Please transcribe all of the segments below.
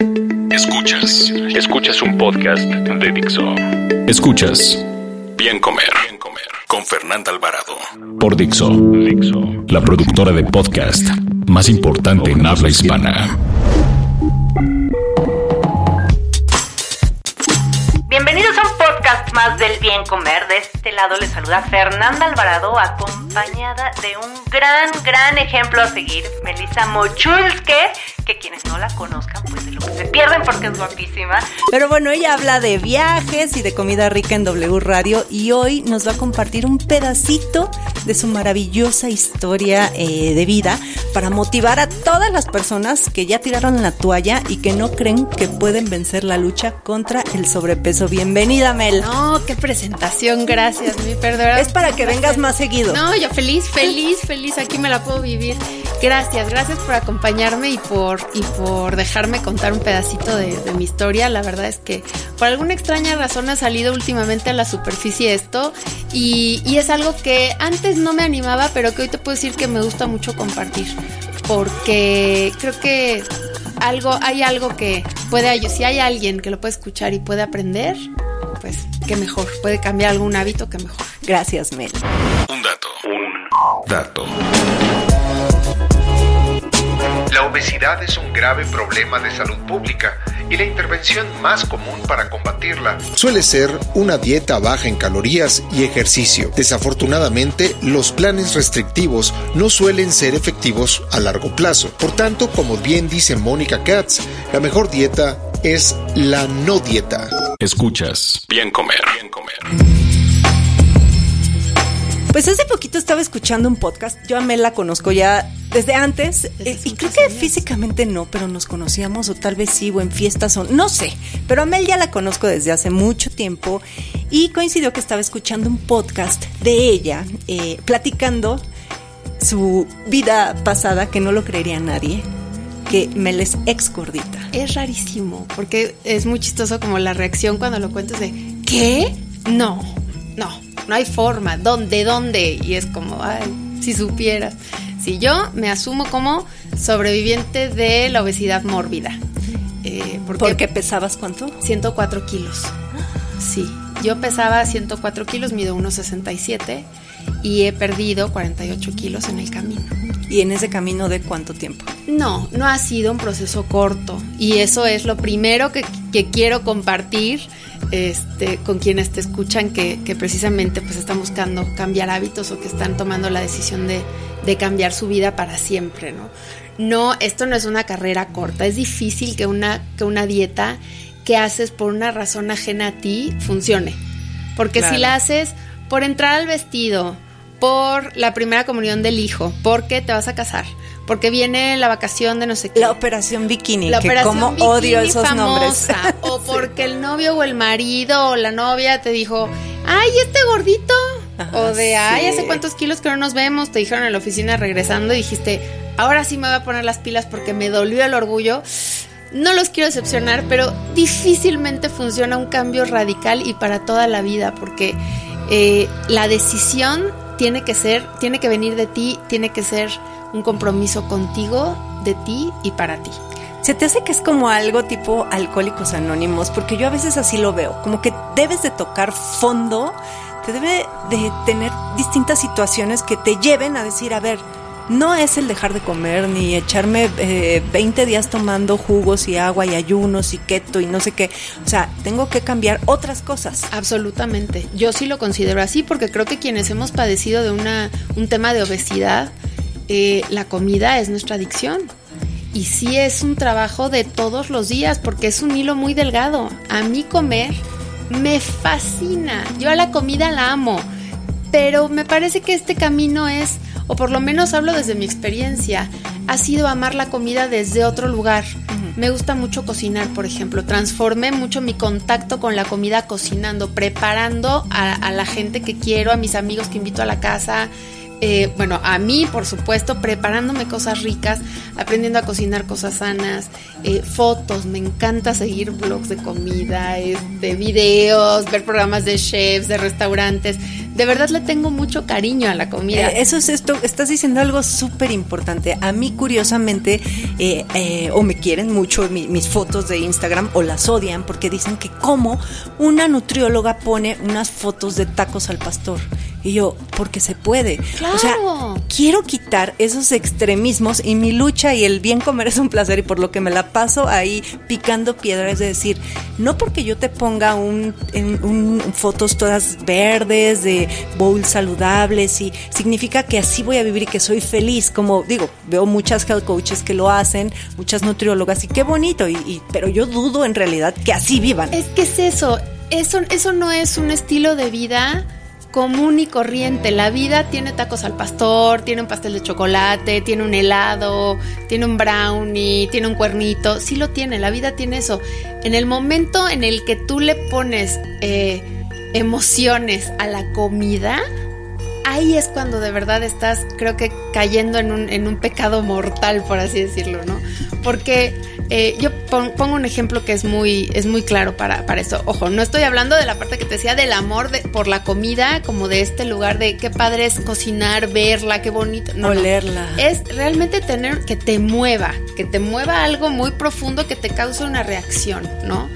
Escuchas, escuchas un podcast de Dixo. Escuchas Bien Comer, Bien Comer con Fernanda Alvarado por Dixo, Dixo, la productora de podcast más importante en habla hispana. Bienvenidos a un podcast más del bien comer. De este lado les saluda Fernanda Alvarado, acompañada de un gran, gran ejemplo a seguir, Melissa Mochulske, que quienes no la conozcan, pues de lo que se pierden porque es guapísima. Pero bueno, ella habla de viajes y de comida rica en W Radio y hoy nos va a compartir un pedacito de su maravillosa historia eh, de vida para motivar a todas las personas que ya tiraron la toalla y que no creen que pueden vencer la lucha contra el sobrepeso. Bienvenida, Mel. No, qué presentación, gracias, mi. Es para que vengas más seguido. No, yo feliz, feliz, feliz, aquí me la puedo vivir. Gracias, gracias por acompañarme y por, y por dejarme contar un pedacito de, de mi historia. La verdad es que por alguna extraña razón ha salido últimamente a la superficie esto y, y es algo que antes no me animaba, pero que hoy te puedo decir que me gusta mucho compartir. Porque creo que algo, hay algo que puede, si hay alguien que lo puede escuchar y puede aprender, qué mejor, puede cambiar algún hábito, que mejor. Gracias, Mel. Un dato, un dato. La obesidad es un grave problema de salud pública y la intervención más común para combatirla suele ser una dieta baja en calorías y ejercicio. Desafortunadamente, los planes restrictivos no suelen ser efectivos a largo plazo. Por tanto, como bien dice Mónica Katz, la mejor dieta es la no dieta. Escuchas Bien Comer, Bien Comer. Pues hace poquito estaba escuchando un podcast. Yo a Mel la conozco ya desde antes. Desde eh, y creo que años. físicamente no, pero nos conocíamos o tal vez sí, o en fiestas o no sé. Pero a Mel ya la conozco desde hace mucho tiempo y coincidió que estaba escuchando un podcast de ella eh, platicando su vida pasada, que no lo creería nadie, que Mel es ex gordita. Es rarísimo, porque es muy chistoso como la reacción cuando lo cuentas de ¿qué? No, no, no hay forma. ¿Dónde? ¿Dónde? Y es como, ay, si supieras. Si yo me asumo como sobreviviente de la obesidad mórbida. Eh, porque ¿Porque pesabas cuánto? 104 kilos. Sí, yo pesaba 104 kilos, mido 1,67 y he perdido 48 kilos en el camino. ¿Y en ese camino de cuánto tiempo? No, no ha sido un proceso corto y eso es lo primero que, que quiero compartir este, con quienes te escuchan que, que precisamente pues están buscando cambiar hábitos o que están tomando la decisión de, de cambiar su vida para siempre, ¿no? No, esto no es una carrera corta, es difícil que una, que una dieta que haces por una razón ajena a ti funcione. Porque Claro. si la haces por entrar al vestido, por la primera comunión del hijo, porque te vas a casar, porque viene la vacación de no sé qué. La operación bikini, La que operación como bikini odio esos nombres. famosa, O porque el novio o el marido o la novia te dijo, ay, este gordito. Ajá, o de, ay, sí. hace cuántos kilos que no nos vemos. Te dijeron en la oficina regresando y dijiste, ahora sí me voy a poner las pilas porque me dolió el orgullo. No los quiero decepcionar, pero difícilmente funciona un cambio radical y para toda la vida, porque eh, la decisión tiene que ser, tiene que venir de ti, tiene que ser un compromiso contigo, de ti y para ti. ¿Se te hace que es como algo tipo alcohólicos anónimos? Porque yo a veces así lo veo, como que debes de tocar fondo, te debe de tener distintas situaciones que te lleven a decir, a ver, no es el dejar de comer ni echarme eh, 20 días tomando jugos y agua y ayunos y keto y no sé qué. O sea, tengo que cambiar otras cosas. Absolutamente. Yo sí lo considero así porque creo que quienes hemos padecido de una, un tema de obesidad, eh, la comida es nuestra adicción. Y sí es un trabajo de todos los días porque es un hilo muy delgado. A mí comer me fascina. Yo a la comida la amo. Pero me parece que este camino es, o por lo menos hablo desde mi experiencia, ha sido amar la comida desde otro lugar. Me gusta mucho cocinar, por ejemplo. Transformé mucho mi contacto con la comida cocinando, preparando a, a la gente que quiero, a mis amigos que invito a la casa, eh, bueno, a mí, por supuesto, preparándome cosas ricas, aprendiendo a cocinar cosas sanas, eh, fotos, me encanta seguir blogs de comida, de videos, ver programas de chefs, de restaurantes. De verdad le tengo mucho cariño a la comida. Eh, eso es esto, estás diciendo algo súper importante. A mí, curiosamente, o me quieren mucho mis fotos de Instagram o las odian porque dicen que como una nutrióloga pone unas fotos de tacos al pastor. Y yo, porque se puede. Claro. O sea, quiero quitar esos extremismos y mi lucha y el bien comer es un placer y por lo que me la paso ahí picando piedra, es decir, no porque yo te ponga un, un, fotos todas verdes de bowls saludables y significa que así voy a vivir y que soy feliz, como digo, veo muchas health coaches que lo hacen, muchas nutriólogas y qué bonito, y, pero yo dudo en realidad que así vivan. Es que es eso, eso, eso no es un estilo de vida común y corriente. La vida tiene tacos al pastor, tiene un pastel de chocolate, tiene un helado, tiene un brownie, tiene un cuernito. Sí lo tiene, la vida tiene eso. En el momento en el que tú le pones eh, emociones a la comida, ahí es cuando de verdad estás, creo que, cayendo en un, en un pecado mortal, por así decirlo, ¿no? Porque eh, yo pongo un ejemplo que es muy, es muy claro para, para eso. Ojo, no estoy hablando de la parte que te decía del amor de, por la comida, como de este lugar de qué padre es cocinar, verla, qué bonito. No, Olerla. Es realmente tener que te mueva, que te mueva algo muy profundo que te cause una reacción, ¿no?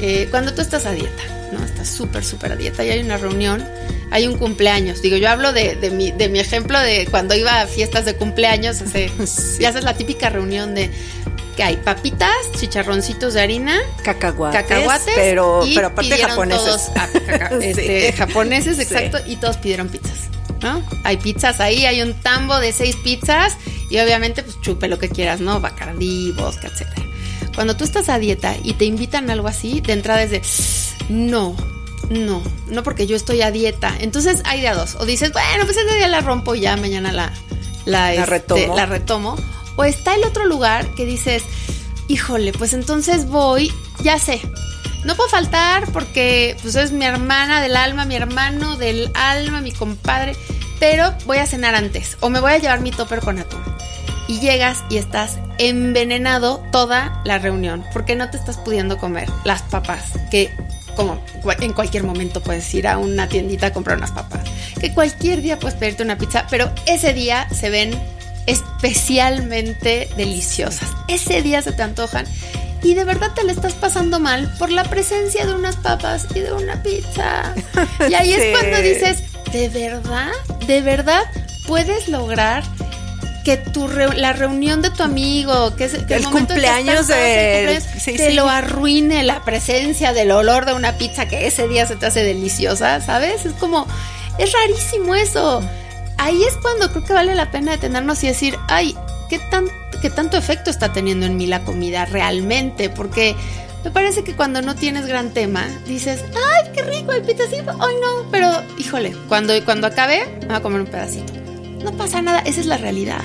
Eh, cuando tú estás a dieta, ¿no? Estás súper, súper a dieta y hay una reunión, hay un cumpleaños. Digo, yo hablo de, de, mi, de mi ejemplo de cuando iba a fiestas de cumpleaños, hace, ya haces la típica reunión de que hay papitas, chicharroncitos de harina, cacahuates, cacahuates pero, pero aparte japoneses. este, japoneses, exacto, y todos pidieron pizzas. ¿no? Hay pizzas ahí, hay un tambo de seis pizzas y obviamente pues chupe lo que quieras, ¿no? Bacardí, vodka, etcétera. Cuando tú estás a dieta y te invitan a algo así, de entrada es de no, no, no porque yo estoy a dieta. Entonces hay de a dos. O dices, bueno, pues ese día la rompo y ya mañana la, la, este, retomo. la retomo. O está el otro lugar que dices, híjole, pues entonces voy, ya sé. No puedo faltar porque pues es mi hermana del alma, mi hermano del alma, mi compadre, pero voy a cenar antes o me voy a llevar mi topper con atún. Y llegas y estás envenenado toda la reunión porque no te estás pudiendo comer las papas que como en cualquier momento puedes ir a una tiendita a comprar unas papas, que cualquier día puedes pedirte una pizza, pero ese día se ven especialmente deliciosas. Ese día se te antojan y de verdad te le estás pasando mal por la presencia de unas papas y de una pizza. Y ahí es cuando dices, ¿de verdad? ¿De verdad puedes lograr que tu la reunión de tu amigo, que es el, cumpleaños de te lo arruine la presencia del olor de una pizza que ese día se te hace deliciosa, ¿sabes? Es como es rarísimo eso ahí es cuando creo que vale la pena detenernos y decir, ay, ¿qué, tan, ¿qué tanto efecto está teniendo en mí la comida realmente? Porque me parece que cuando no tienes gran tema, dices, ay, qué rico el pitacito, ay no, pero híjole, cuando, cuando acabe, me voy a comer un pedacito. No pasa nada, esa es la realidad.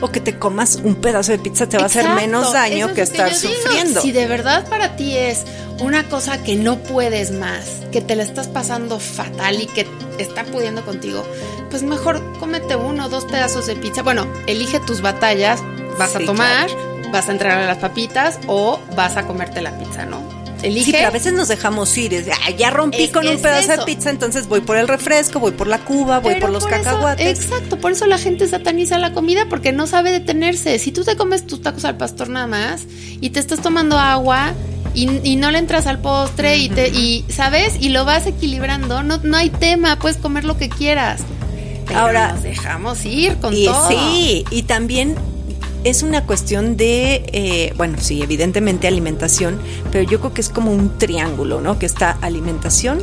O que te comas un pedazo de pizza te va a hacer menos daño que estar sufriendo. Si de verdad para ti es una cosa que no puedes más, que te la estás pasando fatal y que está pudiendo contigo, pues mejor cómete uno o dos pedazos de pizza. Bueno, elige tus batallas, vas a tomar, vas a entrar a las papitas o vas a comerte la pizza, ¿no? Elige. Sí, pero a veces nos dejamos ir. Es ya rompí con un pedazo de pizza, entonces voy por el refresco, voy por la cuba, voy por los cacahuates. exacto, por eso la gente sataniza la comida porque no sabe detenerse. Si tú te comes tus tacos al pastor nada más y te estás tomando agua, y, no le entras al postre y te y sabes y lo vas equilibrando no no hay tema puedes comer lo que quieras. Ahora nos dejamos ir con y, todo. sí y también es una cuestión de eh, bueno sí evidentemente alimentación pero yo creo que es como un triángulo no que está alimentación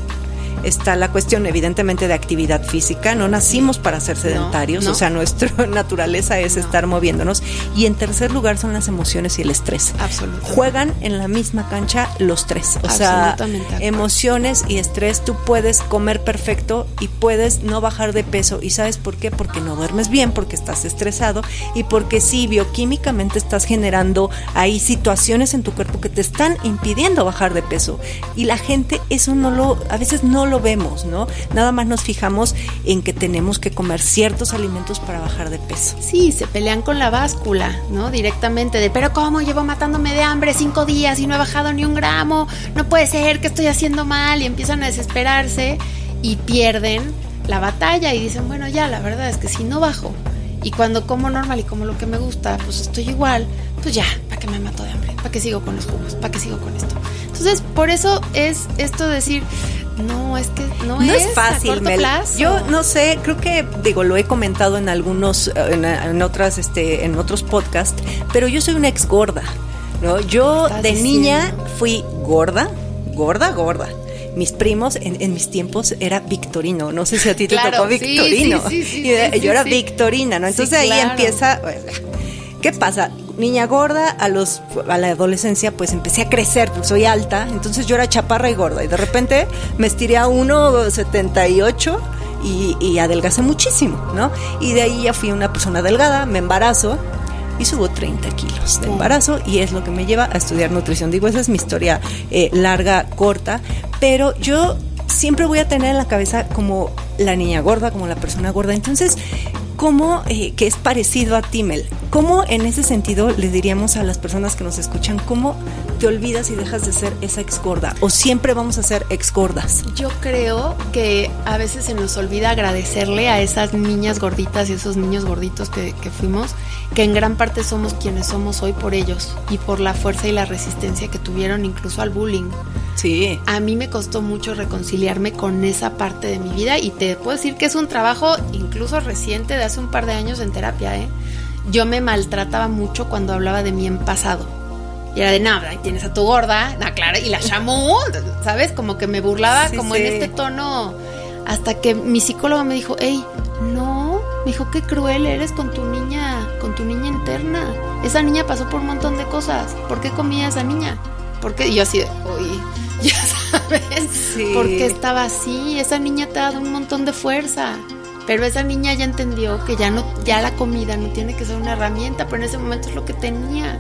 está la cuestión evidentemente de actividad física, no nacimos para ser sedentarios, o sea, nuestra naturaleza es estar moviéndonos. Y en tercer lugar son las emociones y el estrés. Absolutamente. Juegan en la misma cancha los tres, o sea, emociones y estrés, tú puedes comer perfecto y puedes no bajar de peso. ¿Y sabes por qué? Porque no duermes bien, porque estás estresado y porque sí, bioquímicamente estás generando ahí situaciones en tu cuerpo que te están impidiendo bajar de peso. Y la gente eso no lo, a veces no lo vemos, ¿no? Nada más nos fijamos en que tenemos que comer ciertos alimentos para bajar de peso. Sí, se pelean con la báscula, ¿no? Directamente de, pero ¿cómo llevo matándome de hambre cinco días y no he bajado ni un gramo? No puede ser, que estoy haciendo mal? Y empiezan a desesperarse y pierden la batalla y dicen, bueno, ya, la verdad es que si no bajo y cuando como normal y como lo que me gusta, pues estoy igual, pues ya, ¿para qué me mato de hambre? ¿Para qué sigo con los jugos? ¿Para qué sigo con esto? Entonces, por eso es esto de decir, no, es que no, es, fácil. Yo no sé, creo que digo lo he comentado en algunos, en, otras, este, en otros podcasts, pero yo soy una ex gorda. ¿no? Yo de niña fui gorda, gorda, gorda mis primos en, mis tiempos era Victorino. No sé si a ti te tocó Victorino. yo era Victorina, ¿no? Entonces ahí empieza. ¿Qué pasa? Niña gorda, a los a la adolescencia pues empecé a crecer, pues soy alta, entonces yo era chaparra y gorda y de repente me estiré a 1.78 y, y adelgacé muchísimo, ¿no? Y de ahí ya fui una persona delgada, me embarazo, y subo 30 kilos de embarazo y es lo que me lleva a estudiar nutrición. Digo, esa es mi historia eh, larga, corta, pero yo siempre voy a tener en la cabeza como la niña gorda, como la persona gorda. Entonces, ¿cómo, eh, que es parecido a Timmel, cómo en ese sentido le diríamos a las personas que nos escuchan, cómo te olvidas y dejas de ser esa ex gorda? ¿O siempre vamos a ser ex gordas? Yo creo que a veces se nos olvida agradecerle a esas niñas gorditas y esos niños gorditos que, que fuimos, que en gran parte somos quienes somos hoy por ellos y por la fuerza y la resistencia que tuvieron incluso al bullying. Sí. A mí me costó mucho reconciliarme con esa parte de mi vida y te puedo decir que es un trabajo incluso reciente de hace un par de años en terapia, ¿eh? Yo me maltrataba mucho cuando hablaba de mí en pasado. Y era de, nada, ahí tienes a tu gorda, la clara, y la llamó, ¿sabes? Como que me burlaba como en este tono. Hasta que mi psicóloga me dijo, hey, no, me dijo, qué cruel eres con tu niña, con tu niña interna. Esa niña pasó por un montón de cosas. ¿Por qué comía esa niña? ¿Por qué? Y yo así uy, ya sabes, sí. porque estaba así. Esa niña te ha dado un montón de fuerza. Pero esa niña ya entendió que ya no, ya la comida no tiene que ser una herramienta, pero en ese momento es lo que tenía.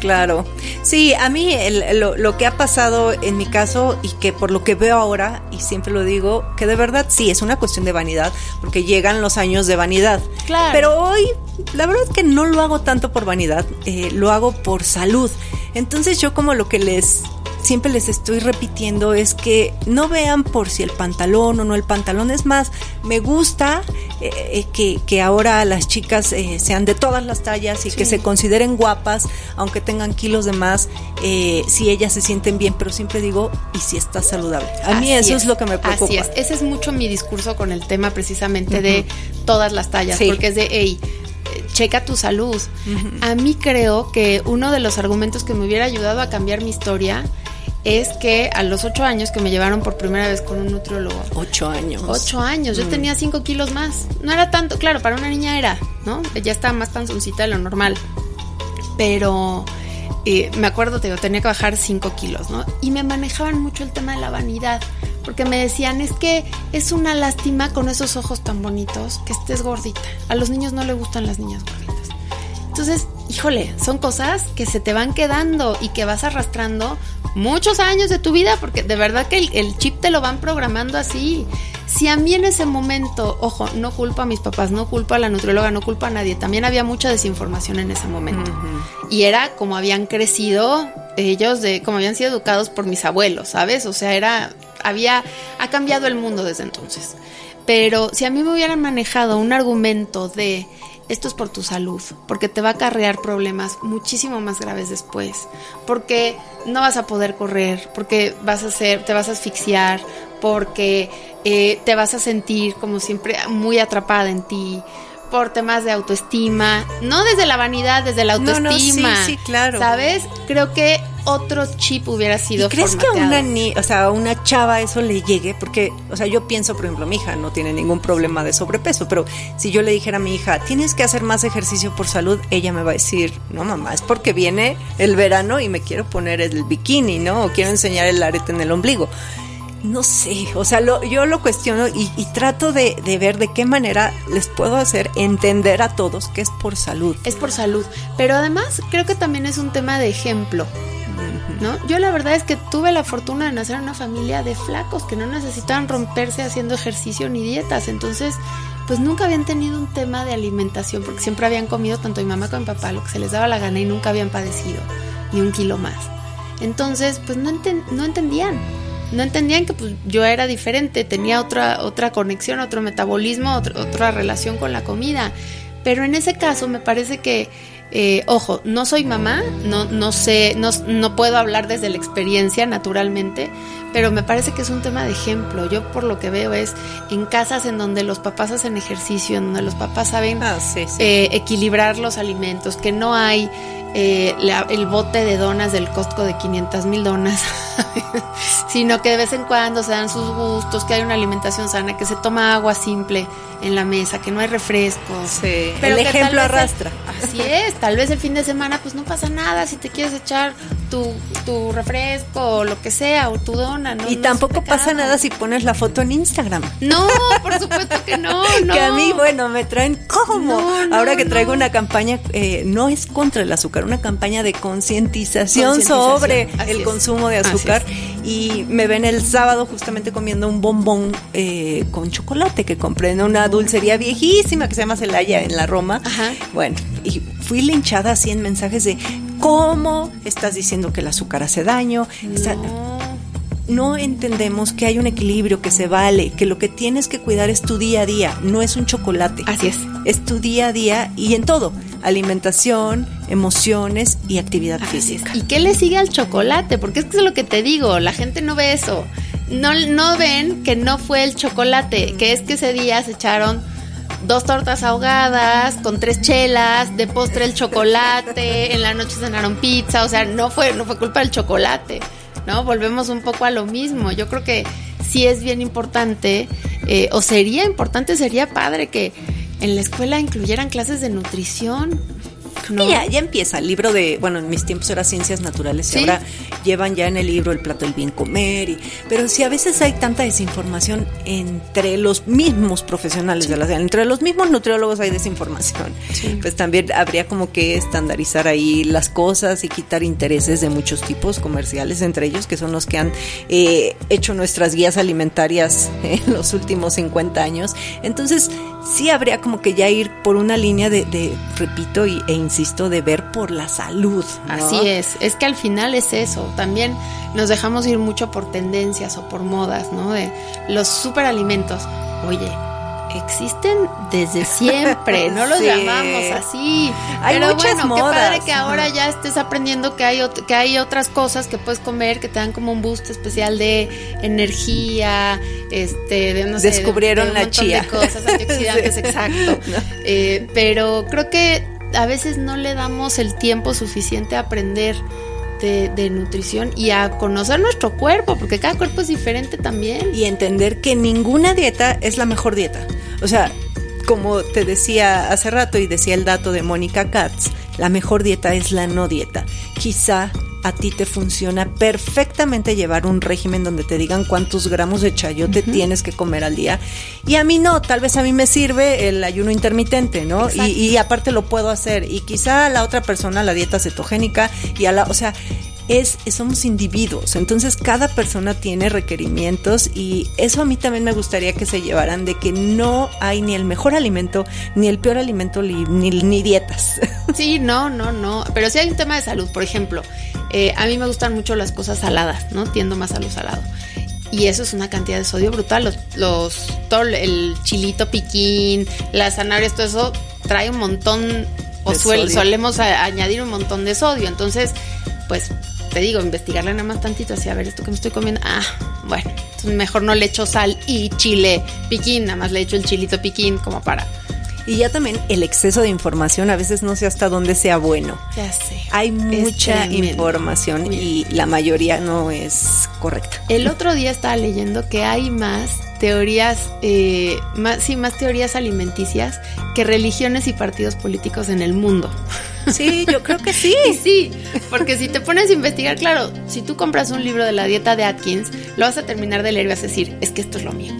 Claro. Sí, a mí lo, lo, que ha pasado en mi caso y que por lo que veo ahora, y siempre lo digo, que de verdad sí, es una cuestión de vanidad, porque llegan los años de vanidad. Claro. Pero hoy, la verdad es que no lo hago tanto por vanidad, eh, lo hago por salud. Entonces yo como lo que les siempre les estoy repitiendo es que no vean por si el pantalón o no el pantalón. Es más, me gusta eh, eh, que, que, ahora las chicas eh, sean de todas las tallas y que se consideren guapas, aunque tengan kilos de más, si ellas se sienten bien, pero siempre digo, y si está saludable. A mí eso es. lo que me preocupa. Así es, ese es mucho mi discurso con el tema precisamente de todas las tallas, porque es de, hey, checa tu salud. A mí creo que uno de los argumentos que me hubiera ayudado a cambiar mi historia es que a los ocho años que me llevaron por primera vez con un nutriólogo. Ocho años. Ocho años. Yo mm. tenía cinco kilos más. No era tanto, claro, para una niña era, ¿no? Ya estaba más panzoncita de lo normal. Pero eh, me acuerdo, te digo, tenía que bajar cinco kilos, ¿no? Y me manejaban mucho el tema de la vanidad. Porque me decían, es que es una lástima con esos ojos tan bonitos que estés gordita. A los niños no le gustan las niñas gorditas. Entonces, híjole, son cosas que se te van quedando y que vas arrastrando muchos años de tu vida, porque de verdad que el, chip te lo van programando así. Si a mí en ese momento, ojo, no culpa a mis papás, no culpa a la nutrióloga, no culpa a nadie, también había mucha desinformación en ese momento. Y era como habían crecido ellos, de como habían sido educados por mis abuelos, ¿sabes? O sea, era, había, ha cambiado el mundo desde entonces. Pero si a mí me hubieran manejado un argumento de esto es por tu salud, porque te va a acarrear problemas muchísimo más graves después, porque no vas a poder correr, porque vas a ser, te vas a asfixiar, porque eh, te vas a sentir como siempre muy atrapada en ti, por temas de autoestima, no desde la vanidad, desde la autoestima. sí, sí, claro. ¿Sabes? Creo que otro chip hubiera sido ¿Y ¿Crees formateado. que a una ni, o sea, a una chava eso le llegue? Porque, o sea, yo pienso, por ejemplo, mi hija no tiene ningún problema de sobrepeso, pero si yo le dijera a mi hija, tienes que hacer más ejercicio por salud, ella me va a decir, no mamá, es porque viene el verano y me quiero poner el bikini, ¿no? O quiero enseñar el arete en el ombligo. No sé, o sea, lo, yo lo cuestiono y, y trato de, de ver de qué manera les puedo hacer entender a todos que es por salud. Es por salud. Pero además creo que también es un tema de ejemplo. ¿No? Yo la verdad es que tuve la fortuna de nacer en una familia de flacos que no necesitaban romperse haciendo ejercicio ni dietas. Entonces, pues nunca habían tenido un tema de alimentación porque siempre habían comido tanto mi mamá como mi papá lo que se les daba la gana y nunca habían padecido ni un kilo más. Entonces, pues no, enten no entendían. No entendían que pues, yo era diferente, tenía otra, otra conexión, otro metabolismo, otro, otra relación con la comida. Pero en ese caso me parece que eh, ojo, no soy mamá, no, no sé, no, no, puedo hablar desde la experiencia naturalmente, pero me parece que es un tema de ejemplo. Yo por lo que veo es en casas en donde los papás hacen ejercicio, en donde los papás saben ah, sí, sí. Eh, equilibrar los alimentos, que no hay eh, la, el bote de donas del Costco de 500 mil donas, sino que de vez en cuando se dan sus gustos, que hay una alimentación sana, que se toma agua simple en la mesa, que no hay refrescos. Sí, pero el ejemplo arrastra. El, así es, tal vez el fin de semana pues no pasa nada si te quieres echar tu, tu refresco o lo que sea, o tu dona. No, y no tampoco pasa nada si pones la foto en Instagram. No, por supuesto que no, no. que a mí, bueno, me traen como. No, Ahora que traigo una campaña, eh, no es contra el azúcar, una campaña de concientización sobre Así el es. consumo de azúcar. Y me ven el sábado justamente comiendo un bombón eh, con chocolate que compré en una dulcería viejísima que se llama Celaya en la Roma. Ajá. Bueno, y fui linchada así en mensajes de cómo estás diciendo que el azúcar hace daño. Está- No. no entendemos que hay un equilibrio, que se vale, que lo que tienes que cuidar es tu día a día, no es un chocolate. Así es. Es tu día a día y en todo, alimentación, emociones y actividad Así es. física. ¿Y qué le sigue al chocolate? Porque es que es lo que te digo, la gente no ve eso. No, no ven que no fue el chocolate, que es que ese día se echaron dos tortas ahogadas con tres chelas, de postre el chocolate, en la noche cenaron pizza, o sea, no fue, no fue culpa del chocolate, ¿no? Volvemos un poco a lo mismo. Yo creo que sí es bien importante, eh, o sería importante, sería padre que en la escuela incluyeran clases de nutrición. ¿No? Ya, ya empieza el libro de, bueno, en mis tiempos era ciencias naturales Sí. y ahora llevan ya en el libro el plato del bien comer. Y, pero si a veces hay tanta desinformación entre los mismos profesionales de la entre los mismos nutriólogos hay desinformación, Sí. pues también habría como que estandarizar ahí las cosas y quitar intereses de muchos tipos comerciales, entre ellos que son los que han eh, hecho nuestras guías alimentarias en los últimos 50 años. Entonces, sí habría como que ya ir por una línea de, de, repito y, e insisto, de ver por la salud. Así es, es que al final es eso, también nos dejamos ir mucho por tendencias o por modas, ¿no? De los superalimentos. Oye, existen desde siempre, no los Sí. llamamos así. Hay Pero muchas bueno, modas. qué padre que ahora ya estés aprendiendo que hay, que hay otras cosas que puedes comer que te dan como un boost especial de energía, este, de no sé, de- Descubrieron de un la chía. de cosas antioxidantes, Sí. exacto. Eh, pero creo que a veces no le damos el tiempo suficiente a aprender de, nutrición y a conocer nuestro cuerpo, porque cada cuerpo es diferente también. y entender que ninguna dieta es la mejor dieta. O sea, como te decía hace rato y decía el dato de Mónica Katz, la mejor dieta es la no dieta. Quizá a ti te funciona perfectamente llevar un régimen donde te digan cuántos gramos de chayote tienes que comer al día. Y a mí no, tal vez a mí me sirve el ayuno intermitente, ¿no? Y, y aparte lo puedo hacer. Y quizá a la otra persona la dieta cetogénica y a la, o sea, es, somos individuos, entonces cada persona tiene requerimientos y eso a mí también me gustaría que se llevaran de que no hay ni el mejor alimento, ni el peor alimento, ni, ni, dietas. Sí, no, no, no. Pero sí hay un tema de salud. Por ejemplo, eh, a mí me gustan mucho las cosas saladas, ¿no? Tiendo más a lo salado. Y eso es una cantidad de sodio brutal. Los, los todo el chilito piquín, las zanahorias, todo eso trae un montón, o suel- solemos a- añadir un montón de sodio. Entonces, pues te digo, investigarle nada más tantito, así a ver esto que me estoy comiendo. Ah, bueno, entonces mejor no le echo sal y chile piquín, nada más le echo el chilito piquín como para Y ya también el exceso de información, a veces no sé hasta dónde sea bueno. Ya sé. Hay mucha información y la mayoría no es correcta. El otro día estaba leyendo que hay más teorías, eh, más, sí, más teorías alimenticias que religiones y partidos políticos en el mundo. Sí, yo creo que sí. sí, porque si te pones a investigar, claro, si tú compras un libro de la dieta de Atkins, lo vas a terminar de leer y vas a decir, es que esto es lo mío.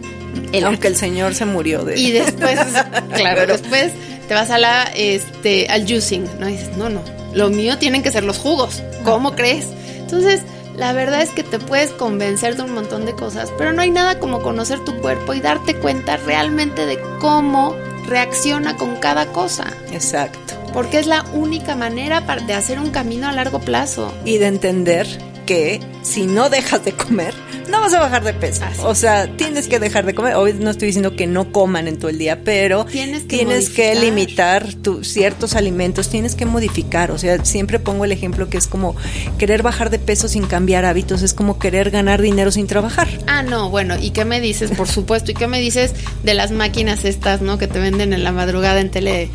Aunque el señor se murió de Y después, claro, después te vas a la, este, al juicing, ¿no? Y dices, no, no, lo mío tienen que ser los jugos. ¿Cómo crees? Entonces, la verdad es que te puedes convencer de un montón de cosas, pero no hay nada como conocer tu cuerpo y darte cuenta realmente de cómo reacciona con cada cosa. Exacto. Porque es la única manera de hacer un camino a largo plazo. Y de entender que si no dejas de comer, no vas a bajar de peso. o sea, tienes que dejar de comer. Hoy no estoy diciendo que no coman en todo el día, pero tienes que, limitar ciertos alimentos, tienes que modificar. O sea, siempre pongo el ejemplo que es como querer bajar de peso sin cambiar hábitos, es como querer ganar dinero sin trabajar. Ah, no, bueno, ¿y qué me dices? Por supuesto, ¿y qué me dices de las máquinas estas, no? Que te venden en la madrugada en tele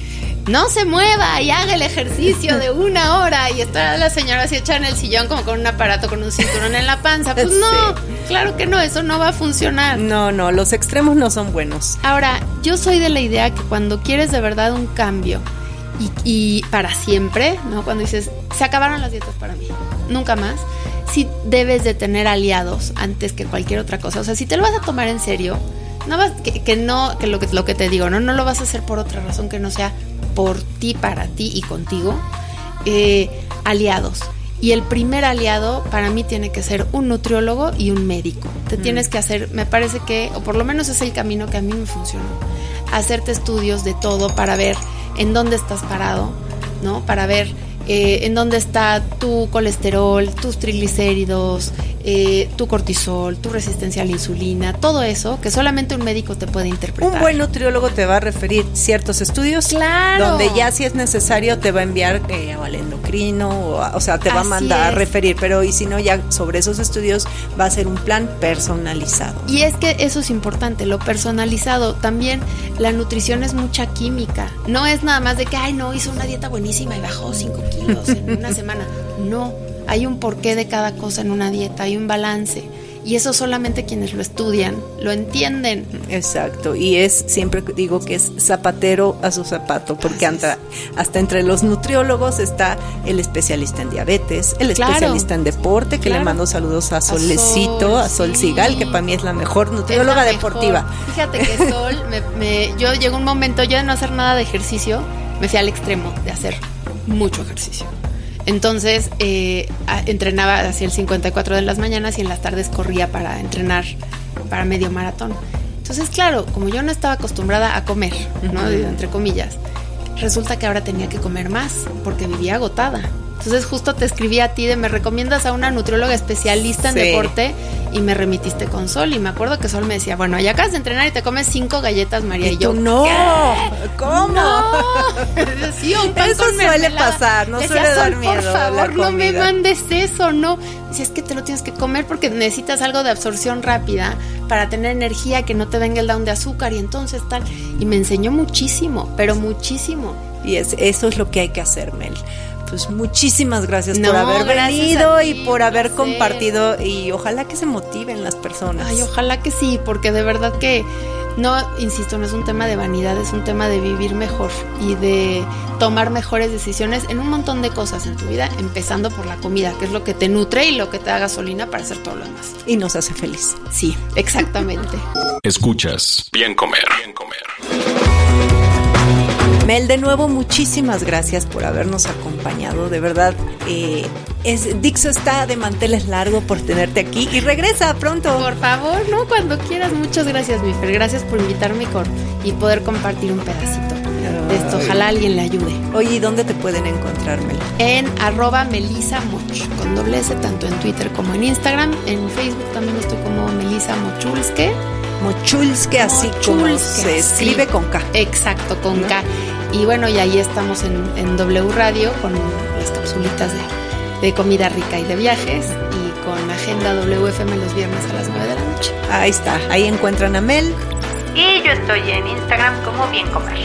no se mueva y haga el ejercicio de una hora y está la señora así echada en el sillón como con un aparato con un cinturón en la panza. Pues no, claro que no, eso no va a funcionar. No, no, los extremos no son buenos. Ahora, yo soy de la idea que cuando quieres de verdad un cambio y, para siempre, ¿no? Cuando dices, se acabaron las dietas para mí, nunca más, sí debes de tener aliados antes que cualquier otra cosa. O sea, si te lo vas a tomar en serio, no vas, que, no, que lo, que lo que te digo, ¿no? No lo vas a hacer por otra razón que no sea por ti, para ti y contigo, eh, aliados. Y el primer aliado para mí tiene que ser un nutriólogo y un médico. Te mm. tienes que hacer, me parece que, o por lo menos es el camino que a mí me funcionó, hacerte estudios de todo para ver en dónde estás parado, ¿no? Para ver eh, en dónde está tu colesterol, tus triglicéridos, eh, tu cortisol, tu resistencia a la insulina, todo eso que solamente un médico te puede interpretar. Un buen nutriólogo te va a referir ciertos estudios, claro. donde ya si es necesario te va a enviar eh, al endocrino, o, sea, te va a mandar a referir, pero y si no, ya sobre esos estudios va a ser un plan personalizado. Y es que eso es importante, lo personalizado. También la nutrición es mucha química, no es nada más de que, ay, no, hizo una dieta buenísima y bajó 5 kilos en una semana. No, hay un porqué de cada cosa en una dieta, hay un balance. Y eso solamente quienes lo estudian lo entienden. Exacto. Y es, siempre digo que es zapatero a su zapato, porque hasta, hasta entre los nutriólogos está el especialista en diabetes, el especialista en deporte, que le mando saludos a Solecito, a Sol, Sigal, que para mí es la mejor nutrióloga deportiva. Fíjate que Sol, me, yo llegó un momento, yo de no hacer nada de ejercicio, me fui al extremo de hacer mucho ejercicio. Entonces eh, entrenaba hacia el 54 de las mañanas y en las tardes corría para entrenar para medio maratón. Entonces, claro, como yo no estaba acostumbrada a comer, ¿no? Entre comillas, resulta que ahora tenía que comer más porque vivía agotada. Entonces justo te escribí a ti de me recomiendas a una nutrióloga especialista en deporte y me remitiste con Sol y me acuerdo que Sol me decía, bueno, ya acabas de entrenar y te comes cinco galletas María y, yo. No, ¿cómo? No. sí, eso suele pasar, no suele dar miedo. Por favor, no me mandes eso, no. Si es que te lo tienes que comer porque necesitas algo de absorción rápida para tener energía que no te venga el down de azúcar y entonces tal. Y me enseñó muchísimo, pero muchísimo. Y es, eso es lo que hay que hacer, Mel pues muchísimas gracias por haber venido y por haber compartido y ojalá que se motiven las personas. Ay, ojalá que sí, porque de verdad que no, insisto, no es un tema de vanidad, es un tema de vivir mejor y de tomar mejores decisiones en un montón de cosas en tu vida, empezando por la comida, que es lo que te nutre y lo que te da gasolina para hacer todo lo demás. Y nos hace feliz. Sí, exactamente. Escuchas, bien comer, bien comer. Mel, de nuevo, muchísimas gracias por habernos acompañado. De verdad, eh, es, Dixo está de manteles largo por tenerte aquí y regresa pronto. Por favor, no, cuando quieras. Muchas gracias, Mifer. Gracias por invitarme y poder compartir un pedacito de esto. Ojalá alguien le ayude. Oye, ¿y dónde te pueden encontrar, Mel? En arroba Melisa Moch, con doble S, tanto en Twitter como en Instagram. En Facebook también estoy como Melisa Mochulske. Mochulske, así como se escribe con K. Exacto, con K. Y bueno, y ahí estamos en, W Radio con las capsulitas de, comida rica y de viajes y con Agenda WFM los viernes a las 9 de la noche. Ahí está, ahí encuentran a Mel. Y yo estoy en Instagram como Bien Comer.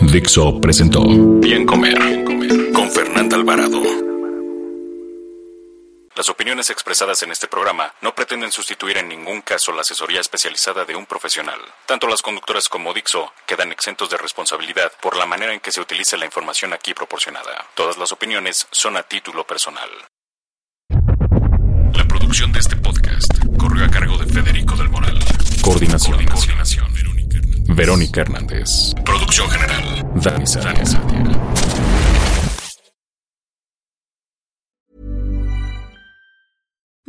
Dixo presentó Bien Comer opiniones expresadas en este programa no pretenden sustituir en ningún caso la asesoría especializada de un profesional. Tanto las conductoras como Dixo quedan exentos de responsabilidad por la manera en que se utiliza la información aquí proporcionada. Todas las opiniones son a título personal. La producción de este podcast corrió a cargo de Federico del Moral. Coordinación. Verónica Hernández. Producción general. Dani.